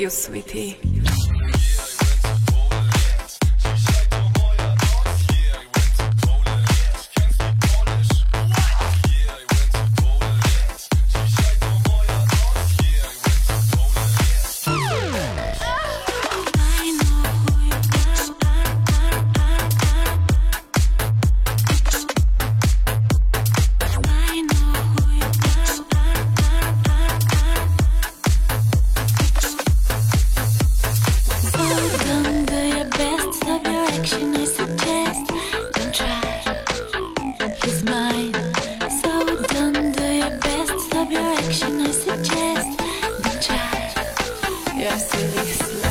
You, sweetie. Action, I suggest. Don't try. Yes, really.